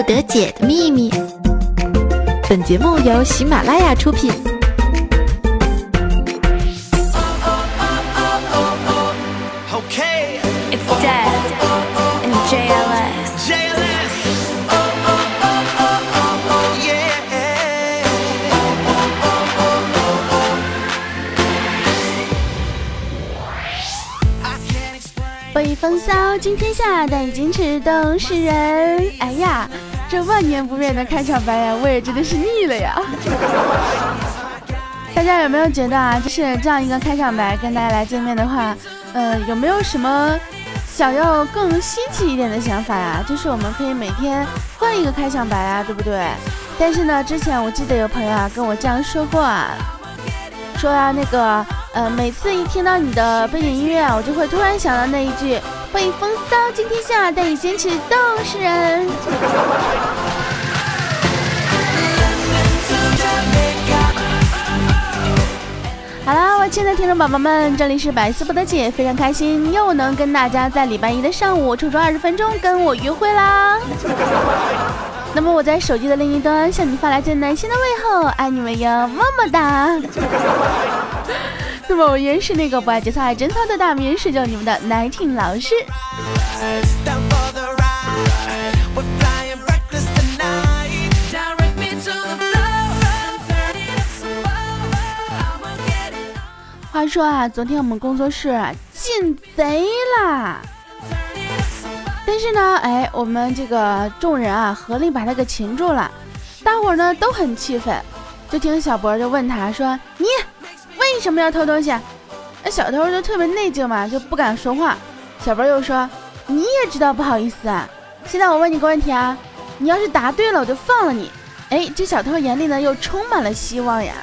不得解的秘密。本节目由喜马拉雅出品。北风骚惊天下，但矜持动世人。哎呀，这万年不变的开场白呀，我也真的是腻了呀。大家有没有觉得啊，就是这样一个开场白跟大家来见面的话，呃，有没有什么想要更新奇一点的想法呀？就是我们可以每天换一个开场白啊，对不对？但是呢，之前我记得有朋友啊跟我这样说过啊，说啊那个。呃，每次一听到你的背景音乐啊，我就会突然想到那一句“欢迎风骚惊天下，带你坚持斗士人”。好啦，我亲爱的听众宝宝们，这里是百思不得解，非常开心又能跟大家在礼拜一的上午抽出二十分钟跟我约会啦。那么我在手机的另一端向你发来最暖心的问候，爱你们哟，么么哒。那么我依然是那个不爱节操爱贞操的大名，是叫你们的奶挺老师。话说啊，昨天我们工作室进贼啦，但是呢，哎，我们这个众人啊，合力把他给擒住了。大伙儿呢都很气愤，就听小博就问他说：“你。”为什么要偷东西？那小偷就特别内疚嘛，就不敢说话。小波又说：“你也知道不好意思啊。”现在我问你个问题啊，你要是答对了，我就放了你。哎，这小偷眼里呢又充满了希望呀。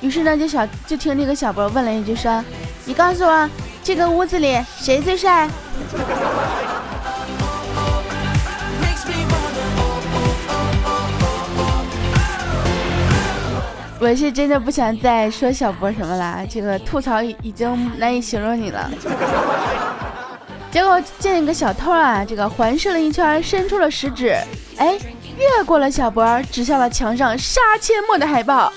于是呢，就小就听那个小波问了一句说：“你告诉我，这个屋子里谁最帅？”我是真的不想再说小波什么了，这个吐槽已已经难以形容你了。结果见一个小偷啊，这个环视了一圈，伸出了食指，哎，越过了小波，指向了墙上杀阡陌的海报。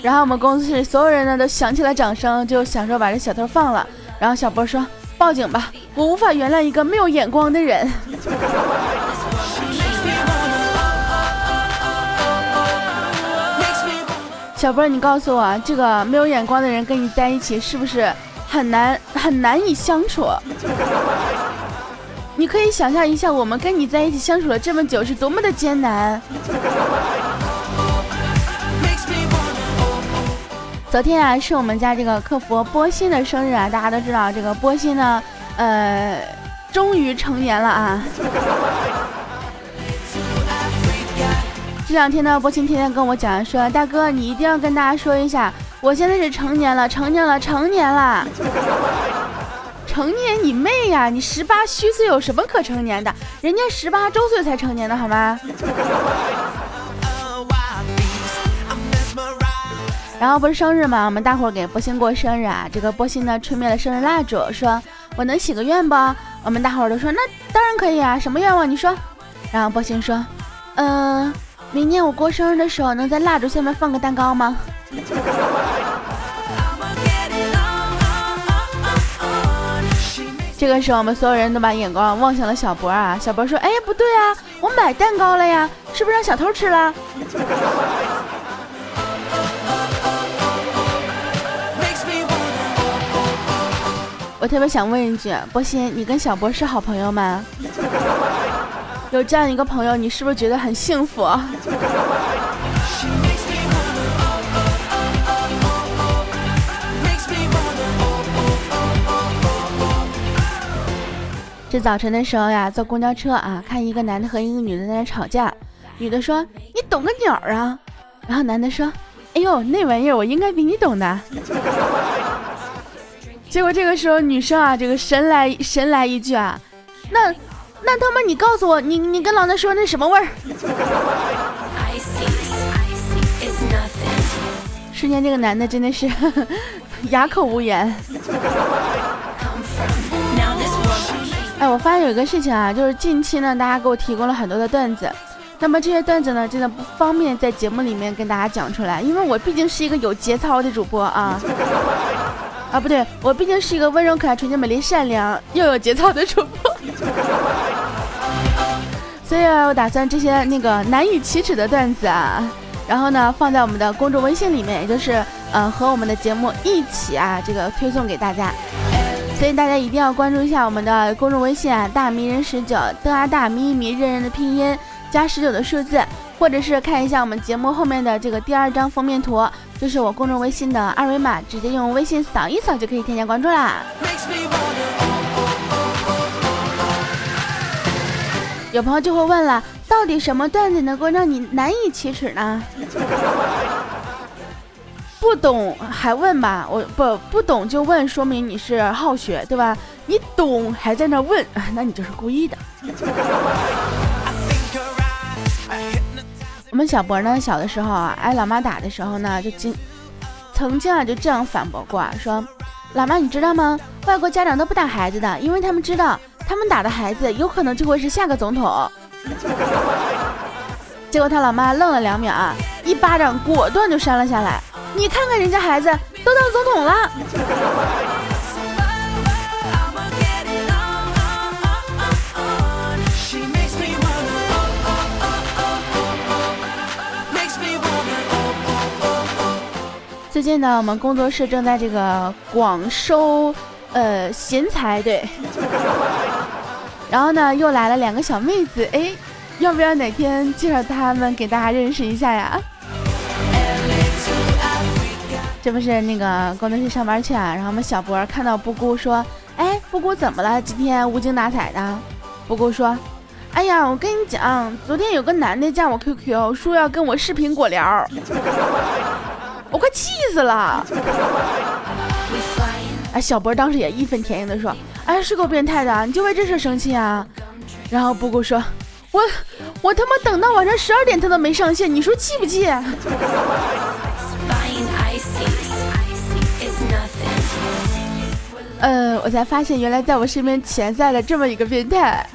然后我们公司所有人呢都响起了掌声，就想说把这小偷放了。然后小波说：“报警吧，我无法原谅一个没有眼光的人。”小波，你告诉我，这个没有眼光的人跟你在一起是不是很难很难以相处？你可以想象一下，我们跟你在一起相处了这么久是多么的艰难。昨天啊，是我们家这个客服波心的生日啊，大家都知道，这个波心呢，呃，终于成年了啊。这两天呢，波青天天跟我讲说，大哥，你一定要跟大家说一下，我现在是成年了，成年了，成年了。成年你妹呀！你十八虚岁有什么可成年的？人家十八周岁才成年的好吗？然后不是生日嘛，我们大伙给波星过生日啊。这个波星呢，吹灭了生日蜡烛，说我能许个愿不？我们大伙都说那当然可以啊，什么愿望？你说。然后波星说，嗯。明年我过生日的时候，能在蜡烛下面放个蛋糕吗？这个时候，我们所有人都把眼光望向了小博啊。小博说：“哎，不对啊，我买蛋糕了呀，是不是让小偷吃了？”我特别想问一句，波心，你跟小博是好朋友吗？有这样一个朋友，你是不是觉得很幸福？这早晨的时候呀，坐公交车啊，看一个男的和一个女的在那吵架，女的说：“你懂个鸟啊！”然后男的说：“哎呦，那玩意儿我应该比你懂的。”结果这个时候女生啊，这个神来神来一句啊，那。那他妈，你告诉我，你你跟老子说那什么味儿？瞬间，这个男的真的是 哑口无言。哎，我发现有一个事情啊，就是近期呢，大家给我提供了很多的段子，那么这些段子呢，真的不方便在节目里面跟大家讲出来，因为我毕竟是一个有节操的主播啊，啊不对，我毕竟是一个温柔可爱、纯洁美丽、善良又有节操的主播，所以我打算这些那个难以启齿的段子啊，然后呢放在我们的公众微信里面，也就是呃和我们的节目一起啊这个推送给大家。所以大家一定要关注一下我们的公众微信啊，大迷人十九，的啊大迷迷认人的拼音加十九的数字，或者是看一下我们节目后面的这个第二张封面图，就是我公众微信的二维码，直接用微信扫一扫就可以添加关注啦。有朋友就会问了，到底什么段子能够让你难以启齿呢？不懂还问吧，我不不懂就问，说明你是好学，对吧？你懂还在那问，那你就是故意的。我们小博呢，小的时候啊，挨老妈打的时候呢，就经曾经啊就这样反驳过，说老妈你知道吗？外国家长都不打孩子的，因为他们知道他们打的孩子有可能就会是下个总统。结果他老妈愣了两秒啊，一巴掌果断就扇了下来。你看看人家孩子都当总统了。最近呢，我们工作室正在这个广收呃贤才，对。然后呢，又来了两个小妹子，哎，要不要哪天介绍他们给大家认识一下呀？这不是那个工作室上班去啊，然后我们小博看到布姑说：“哎，布姑怎么了？今天无精打采的。”布姑说：“哎呀，我跟你讲，昨天有个男的加我 QQ，说要跟我视频果聊，我快气死了。”哎，小博当时也义愤填膺的说：“哎，是够变态的，你就为这事生气啊？”然后布谷说：“我我他妈等到晚上十二点他都没上线，你说气不气？”嗯，我才发现原来在我身边潜在了这么一个变态。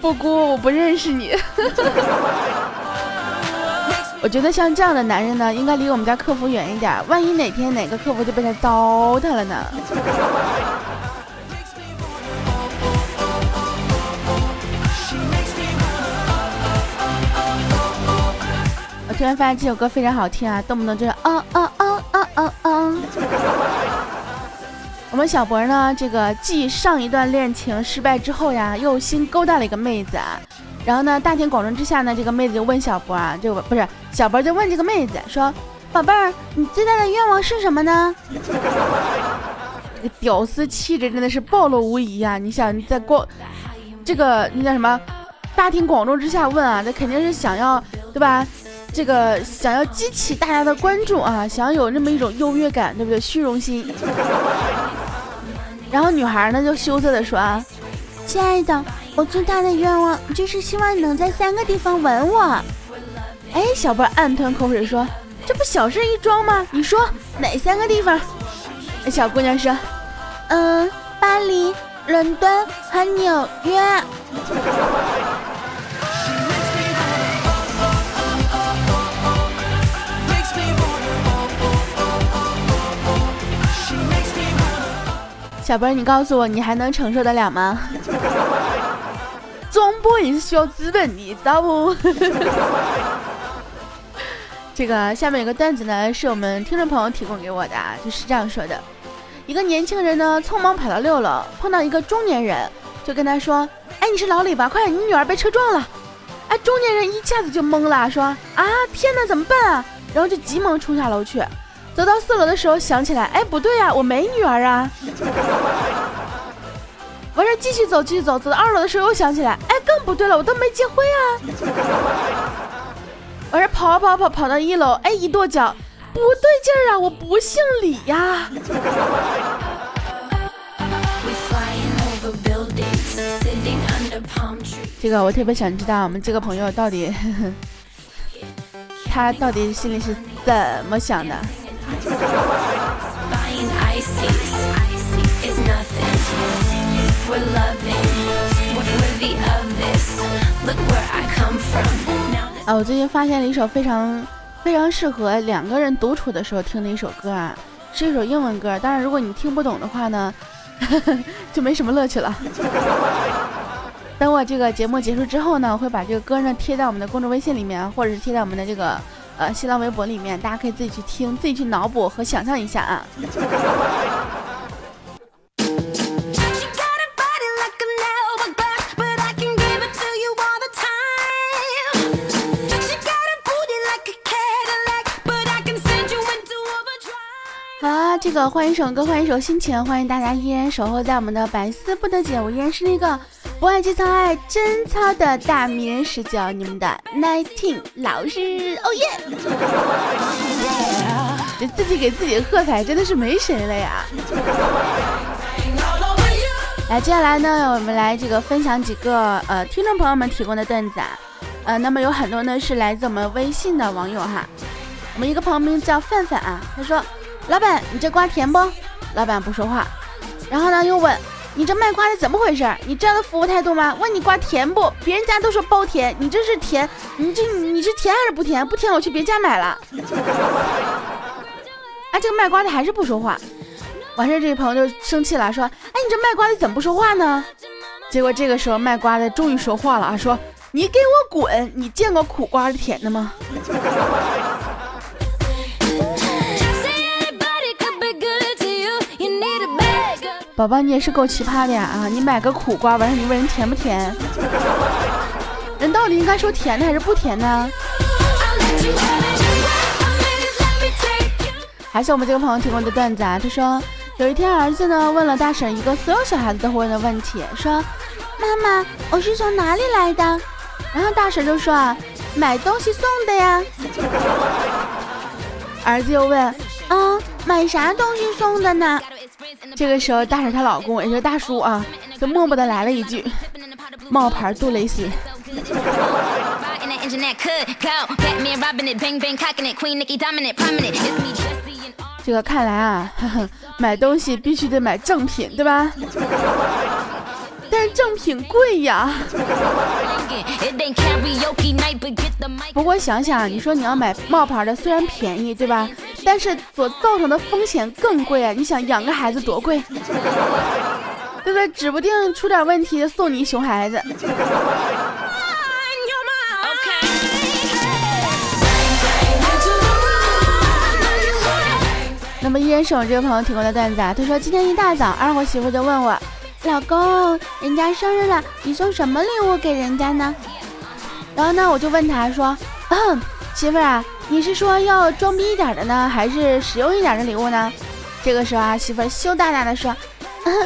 布谷，我不认识你。我觉得像这样的男人呢，应该离我们家客服远一点，万一哪天哪个客服就被他糟蹋了呢？我突然发现这首歌非常好听啊，动不动就是啊啊啊啊啊啊！我们小博呢，这个继上一段恋情失败之后呀，又新勾搭了一个妹子啊。然后呢，大庭广众之下呢，这个妹子就问小博啊，就不是小博就问这个妹子说：“宝贝儿，你最大的愿望是什么呢？”这 个屌丝气质真的是暴露无遗啊！你想在光这个那叫什么大庭广众之下问啊，那肯定是想要对吧？这个想要激起大家的关注啊，想要有那么一种优越感，对不对？虚荣心。然后女孩呢就羞涩的说啊，亲爱的，我最大的愿望就是希望你能在三个地方吻我。哎，小波暗吞口水说，这不小事一桩吗？你说哪三个地方？小姑娘说，嗯，巴黎、伦敦和纽约。小波，你告诉我，你还能承受得了吗？总播也是需要资本的，知道不？这个下面有个段子呢，是我们听众朋友提供给我的，就是这样说的：一个年轻人呢，匆忙跑到六楼，碰到一个中年人，就跟他说：“哎，你是老李吧？快，你女儿被车撞了！”哎，中年人一下子就懵了，说：“啊，天哪，怎么办啊？”然后就急忙冲下楼去。走到四楼的时候，想起来，哎，不对呀，我没女儿啊。完事继续走，继续走，走到二楼的时候又想起来，哎，更不对了，我都没结婚啊。完事跑跑跑跑到一楼，哎，一跺脚，不对劲儿啊，我不姓李呀。这个我特别想知道，我们这个朋友到底，他到底心里是怎么想的？啊我最近发现了一首非常非常适合两个人独处的时候听的一首歌啊是一首英文歌当然如果你听不懂的话呢 就没什么乐趣了。等我这个节目结束之后呢我会把这个歌呢贴在我们的公众微信里面或者是贴在我们的这个呃新浪微博里面大家可以自己去听自己去脑补和想象一下啊。这个换一首歌，换一首心情，欢迎大家依然守候在我们的百思不得解。我依然是那个不爱节操爱贞操的大迷人十九，你们的 nineteen 老师，哦耶！这自己给自己喝彩，真的是没谁了呀。来，接下来呢，我们来这个分享几个呃听众朋友们提供的段子啊，呃，那么有很多呢是来自我们微信的网友哈。我们一个朋友名叫范范啊，他说。老板，你这瓜甜不？老板不说话，然后呢又问你这卖瓜的怎么回事？你这样的服务态度吗？问你瓜甜不？别人家都说包甜，你这是甜？你这你是甜还是不甜？不甜我去别家买了。哎，这个卖瓜的还是不说话。完事这位朋友就生气了，说：哎，你这卖瓜的怎么不说话呢？结果这个时候卖瓜的终于说话了啊，说：你给我滚！你见过苦瓜的甜的吗？宝宝，你也是够奇葩的呀！啊，你买个苦瓜，完事你问人甜不甜？人到底应该说甜的还是不甜呢？还是我们这个朋友提供的段子啊？他说，有一天儿子呢问了大婶一个所有小孩子都会问的问题，说：“妈妈，我是从哪里来的？”然后大婶就说：“啊，买东西送的呀。”儿子又问：“啊，买啥东西送的呢？”这个时候，大婶她老公也就是大叔啊，就默默的来了一句：“冒牌杜蕾斯。”这个看来啊，买东西必须得买正品，对吧？但是正品贵呀。不过想想，你说你要买冒牌的，虽然便宜，对吧？但是所造成的风险更贵啊！你想养个孩子多贵，对不对？指不定出点问题送你一熊孩子。那么依然是我这个朋友提供的段子啊，他说今天一大早，二货媳妇就问我，老公，人家生日了，你送什么礼物给人家呢？然后呢，我就问他说，媳妇啊。你是说要装逼一点的呢，还是实用一点的礼物呢？这个时候啊，媳妇羞答答的说：“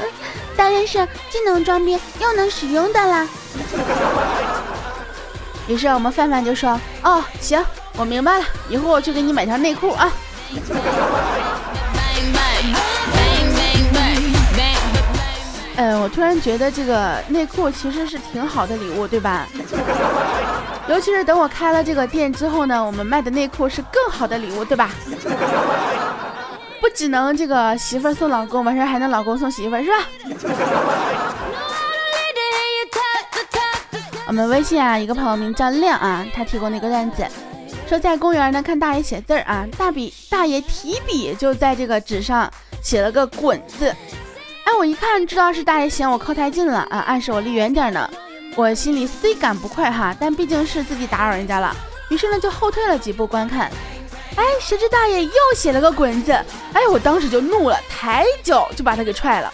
当然是既能装逼又能实用的啦。”于是我们范范就说：“哦，行，我明白了，一会儿我去给你买条内裤啊。”嗯，我突然觉得这个内裤其实是挺好的礼物，对吧？尤其是等我开了这个店之后呢，我们卖的内裤是更好的礼物，对吧？不只能这个媳妇送老公，完事儿还能老公送媳妇，是吧？我们微信啊，一个朋友名叫亮啊，他提供的一个段子，说在公园呢看大爷写字儿啊，大笔大爷提笔就在这个纸上写了个滚字。哎，我一看知道是大爷嫌我靠太近了啊，暗示我离远点呢。我心里虽感不快哈，但毕竟是自己打扰人家了，于是呢就后退了几步观看。哎，谁知大爷又写了个滚字，哎，我当时就怒了，抬脚就把他给踹了。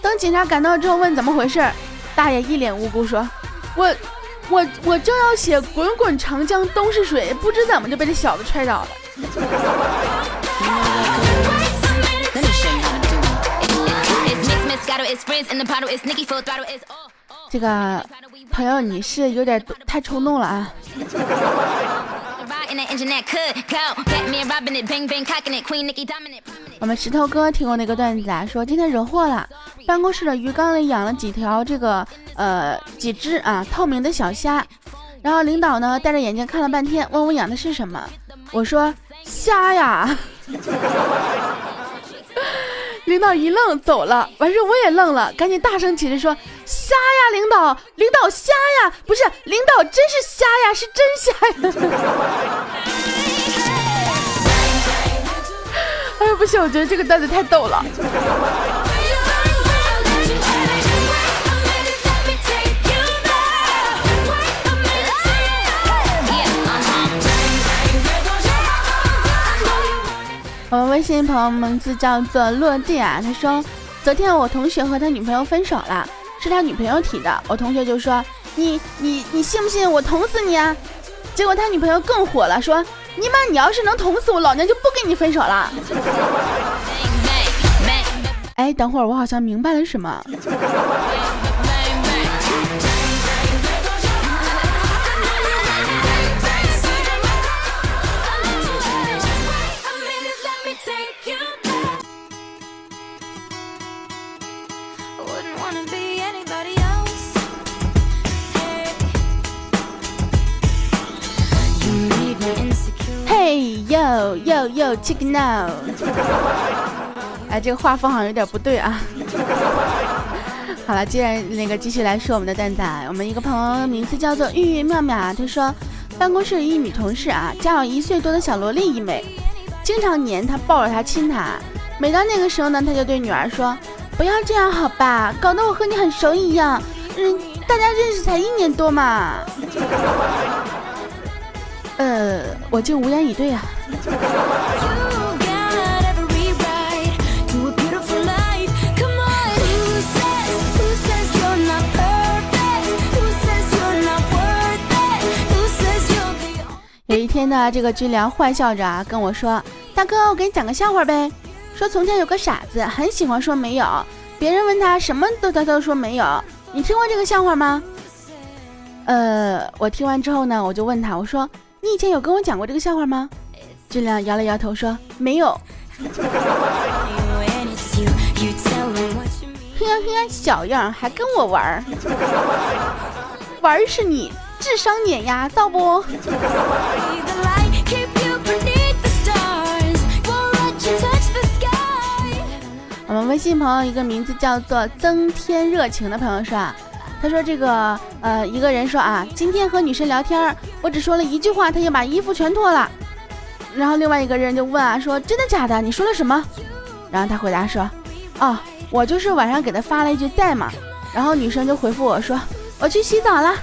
等警察赶到之后问怎么回事，大爷一脸无辜说：“我我我正要写滚滚长江东逝水，不知怎么就被这小子踹倒了。”这个朋友，你是有点太冲动了啊！我们石头哥听过那个段子啊，说今天惹祸了，办公室的鱼缸里养了几条这个呃几只啊透明的小虾，然后领导呢戴着眼镜看了半天，问我养的是什么，我说虾呀。领导一愣走了，完事我也愣了，赶紧大声解释说：“瞎呀，领导，领导瞎呀，不是领导真是瞎呀，是真瞎呀。”哎呀，不行，我觉得这个段子太逗了。我们微信朋友名字叫做落地啊，他说昨天我同学和他女朋友分手了，是他女朋友提的。我同学就说你你你信不信我捅死你啊？结果他女朋友更火了，说你妈你要是能捅死我，老娘就不跟你分手了。哎，等会儿我好像明白了什么。哟哟哟，check now！哎，这个画风好像有点不对啊。好了，既然那个继续来说我们的蛋仔，我们一个朋友名字叫做玉玉妙妙啊，他说办公室一女同事啊，家有一岁多的小萝莉一枚，经常黏她，抱着她亲她。每到那个时候呢，他就对女儿说：“不要这样好吧，搞得我和你很熟一样。嗯，大家认识才一年多嘛。”呃，我就无言以对啊。有一天呢，这个军粮坏笑着啊跟我说：“大哥，我给你讲个笑话呗。说从前有个傻子，很喜欢说没有，别人问他什么都他都说没有。你听过这个笑话吗？”呃，我听完之后呢，我就问他，我说。你以前有跟我讲过这个笑话吗？俊亮摇了摇头说没有。嘿呀嘿呀，小样还跟我玩儿？玩儿是你智商碾压，造不？我们微信朋友一个名字叫做增添热情的朋友说啊。他说：“这个，呃，一个人说啊，今天和女生聊天，我只说了一句话，他就把衣服全脱了。然后另外一个人就问啊，说真的假的？你说了什么？然后他回答说，哦，我就是晚上给他发了一句在吗？然后女生就回复我说，我去洗澡了。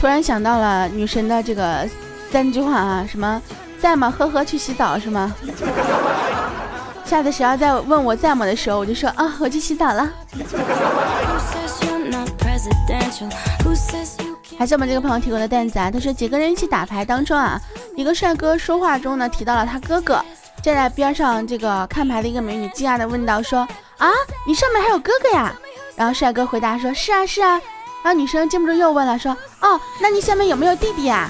突然想到了女神的这个三句话啊，什么？”在吗？呵呵，去洗澡是吗？下次谁要再问我在吗的时候，我就说啊，我去洗澡了。还是我们这个朋友提供的段子啊，他说几个人一起打牌当中啊，一个帅哥说话中呢提到了他哥哥，站在边上这个看牌的一个美女惊讶的问道说啊，你上面还有哥哥呀？然后帅哥回答说是啊是啊，然后女生禁不住又问了说哦，那你下面有没有弟弟呀？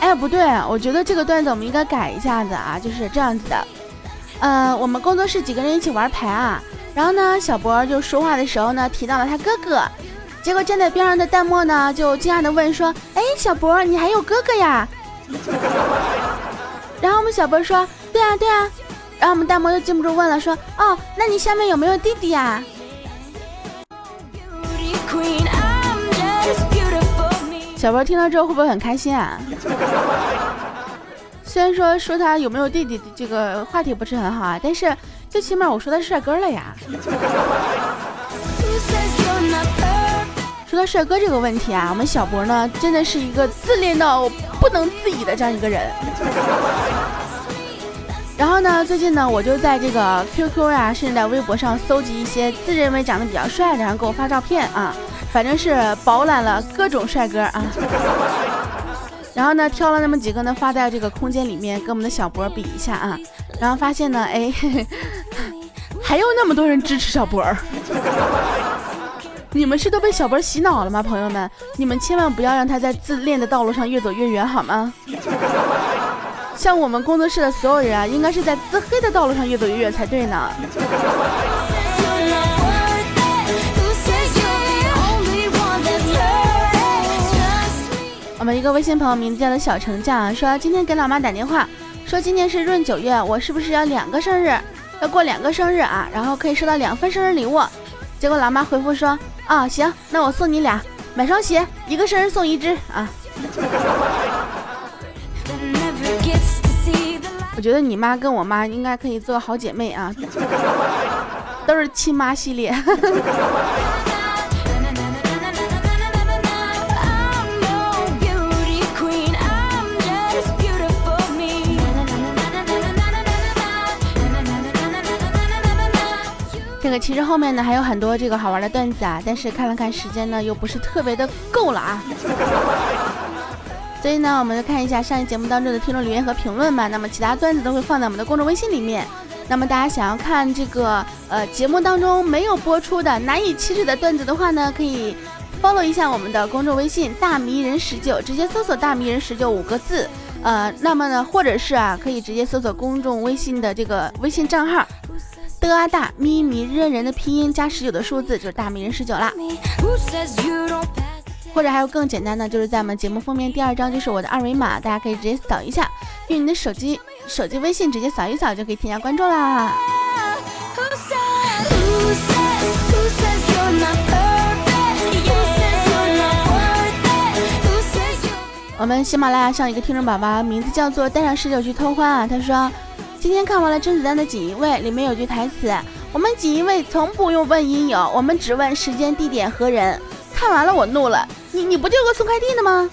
哎，不对，我觉得这个段子我们应该改一下子啊，就是这样子的。嗯，我们工作室几个人一起玩牌啊，然后呢，小博就说话的时候呢提到了他哥哥，结果站在边上的弹幕呢就惊讶的问说：“哎，小博，你还有哥哥呀？” 然后我们小博说：“对啊，对啊。”然后我们弹幕又禁不住问了说：“哦，那你下面有没有弟弟呀？”小博听到之后会不会很开心啊？虽然说说他有没有弟弟这个话题不是很好啊，但是最起码我说他是帅哥了呀。说到帅哥这个问题啊，我们小博呢真的是一个自恋到不能自已的这样一个人。然后呢，最近呢我就在这个 QQ 呀，甚至在微博上搜集一些自认为长得比较帅的，然后给我发照片啊。反正是饱览了各种帅哥啊，然后呢，挑了那么几个呢，发在这个空间里面，跟我们的小博比一下啊，然后发现呢，哎，还有那么多人支持小博，你们是都被小博洗脑了吗，朋友们？你们千万不要让他在自恋的道路上越走越远，好吗？像我们工作室的所有人啊，应该是在自黑的道路上越走越远才对呢。们一个微信朋友名字叫做小成将说，今天给老妈打电话，说今年是闰九月，我是不是要两个生日，要过两个生日啊？然后可以收到两份生日礼物。结果老妈回复说，啊行，那我送你俩，买双鞋，一个生日送一只啊。我觉得你妈跟我妈应该可以做好姐妹啊，都是亲妈系列。这个其实后面呢还有很多这个好玩的段子啊，但是看了看时间呢又不是特别的够了啊，所以呢我们就看一下上一节目当中的听众留言和评论吧。那么其他段子都会放在我们的公众微信里面。那么大家想要看这个呃节目当中没有播出的难以启齿的段子的话呢，可以 follow 一下我们的公众微信大迷人十九，直接搜索大迷人十九五个字。呃，那么呢或者是啊可以直接搜索公众微信的这个微信账号。的啊大咪咪认人的拼音加十九的数字就是大迷人十九啦，或者还有更简单的，就是在我们节目封面第二张就是我的二维码，大家可以直接扫一下，用你的手机手机微信直接扫一扫就可以添加关注啦。我们喜马拉雅上一个听众宝宝名字叫做带上十九去偷欢啊，他说。今天看完了甄子丹的《锦衣卫》，里面有句台词：“我们锦衣卫从不用问因由，我们只问时间、地点和人。”看完了我怒了，你你不就个送快递的吗？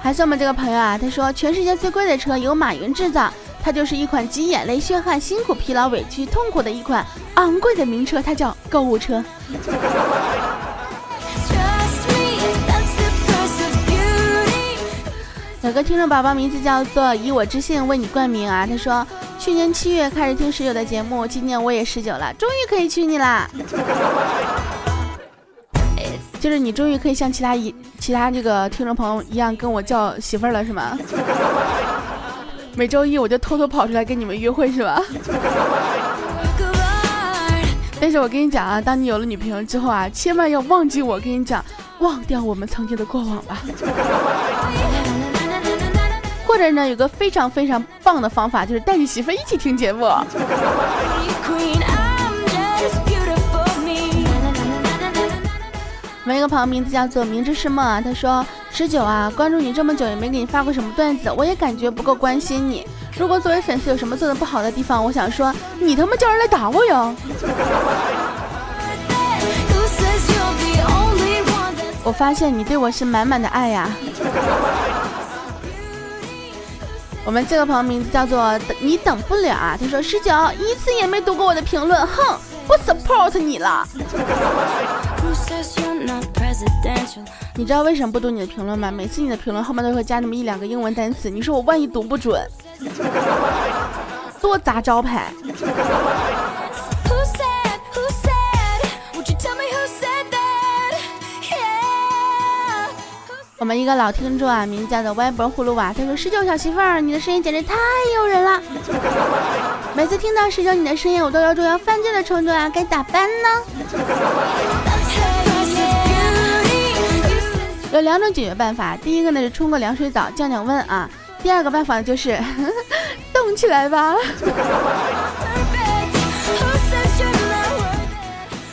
还是我们这个朋友啊，他说全世界最贵的车由马云制造，它就是一款集眼泪、血汗、辛苦、疲劳、委屈、痛苦的一款昂贵的名车，它叫购物车。有个听众宝宝名字叫做以我之姓为你冠名啊，他说去年七月开始听十九的节目，今年我也十九了，终于可以娶你啦！就是你终于可以像其他一其他这个听众朋友一样跟我叫媳妇儿了是吗？每周一我就偷偷跑出来跟你们约会是吧？但是我跟你讲啊，当你有了女朋友之后啊，千万要忘记我，跟你讲，忘掉我们曾经的过往吧。或者呢，有个非常非常棒的方法，就是带你媳妇一起听节目。我们一个朋友名字叫做明知是梦啊，他说十九啊，关注你这么久也没给你发过什么段子，我也感觉不够关心你。如果作为粉丝有什么做的不好的地方，我想说你他妈叫人来打我哟！我发现你对我是满满的爱呀。我们这个朋友名字叫做等你等不了啊，他说十九一次也没读过我的评论，哼，不 support 你了。你知道为什么不读你的评论吗？每次你的评论后面都会加那么一两个英文单词，你说我万一读不准，多砸招牌。我们一个老听众啊，名叫做歪脖葫芦娃，他说：“十九小媳妇儿，你的声音简直太诱人了！每次听到十九你的声音，我都有种要犯罪的冲动啊，该咋办呢？”有两种解决办法，第一个呢是冲个凉水澡降降温啊，第二个办法就是 动起来吧。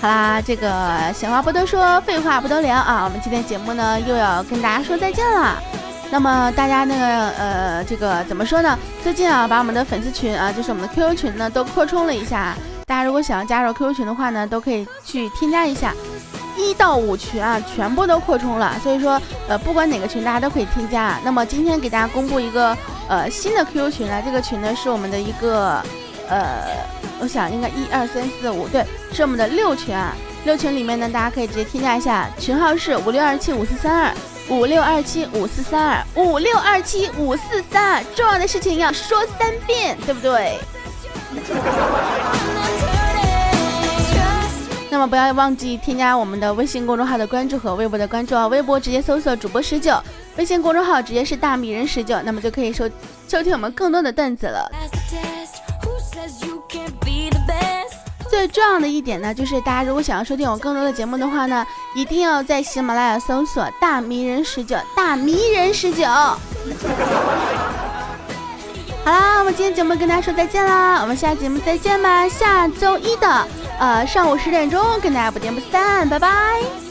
好啦，这个闲话不多说，废话不多聊啊！我们今天节目呢又要跟大家说再见了。那么大家那个呃，这个怎么说呢？最近啊，把我们的粉丝群啊，就是我们的 QQ 群呢，都扩充了一下。大家如果想要加入 QQ 群的话呢，都可以去添加一下。一到五群啊，全部都扩充了，所以说呃，不管哪个群，大家都可以添加。那么今天给大家公布一个呃新的 QQ 群啊，这个群呢是我们的一个呃。我想应该一二三四五，对，是我们的六群啊。六群里面呢，大家可以直接添加一下，群号是五六二七五四三二五六二七五四三二五六二七五四三二。重要的事情要说三遍，对不对？那么不要忘记添加我们的微信公众号的关注和微博的关注啊。微博直接搜索主播十九，微信公众号直接是大米人十九，那么就可以收收听我们更多的段子了。最重要的一点呢，就是大家如果想要收听我更多的节目的话呢，一定要在喜马拉雅搜索“大迷人十九”，大迷人十九。好啦，我们今天节目跟大家说再见啦，我们下节目再见吧，下周一的呃上午十点钟跟大家不见不散，拜拜。